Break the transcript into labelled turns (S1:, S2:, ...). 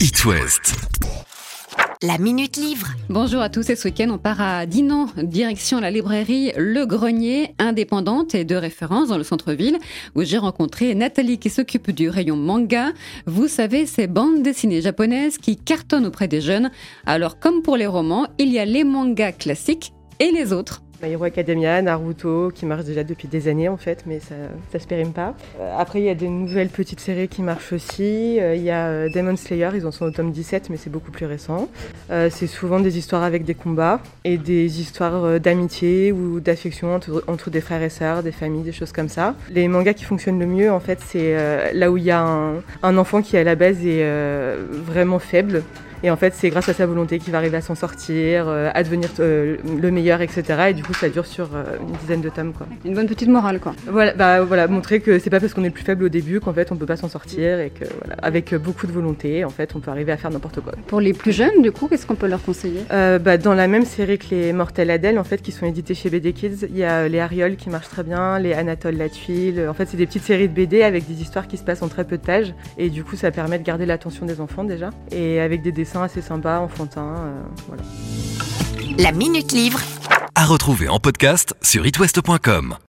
S1: It West.
S2: La Minute Livre.
S3: Bonjour à tous et ce week-end on part à Dinan, direction la librairie Le Grenier, indépendante et de référence dans le centre-ville, où j'ai rencontré Nathalie qui s'occupe du rayon manga. Vous savez, ces bandes dessinées japonaises qui cartonnent auprès des jeunes. Alors comme pour les romans, il y a les mangas classiques et les autres.
S4: My Hero Academia, Naruto, qui marche déjà depuis des années en fait, mais ça, se périme pas. Euh, après, il y a des nouvelles petites séries qui marchent aussi. Euh, il y a euh, Demon Slayer, ils en sont au tome 17, mais c'est beaucoup plus récent. c'est souvent des histoires avec des combats et des histoires d'amitié ou d'affection entre, des frères et sœurs, des familles, des choses comme ça. Les mangas qui fonctionnent le mieux, en fait, c'est là où il y a un, enfant qui à la base est vraiment faible et en fait, c'est grâce à sa volonté qu'il va arriver à s'en sortir, euh, à devenir euh, le meilleur, etc. Et du coup, ça dure sur euh, une dizaine de tomes. Quoi.
S3: Une bonne petite morale, quoi.
S4: Voilà, bah, voilà montrer que c'est pas parce qu'on est le plus faible au début qu'en fait, on peut pas s'en sortir et que, voilà, avec beaucoup de volonté, en fait, on peut arriver à faire n'importe quoi.
S3: Pour les plus jeunes, du coup, qu'est-ce qu'on peut leur conseiller?
S4: Bah, Dans la même série que les Mortels Adèle, en fait, qui sont édités chez BD Kids, il y a les Ariol qui marchent très bien, les Anatole la tuile. En fait, c'est des petites séries de BD avec des histoires qui se passent en très peu de pages. Et du coup, ça permet de garder l'attention des enfants déjà. Et avec des dessins assez sympas enfantin. Euh, voilà.
S2: La Minute Livre.
S1: À retrouver en podcast sur itwest.com.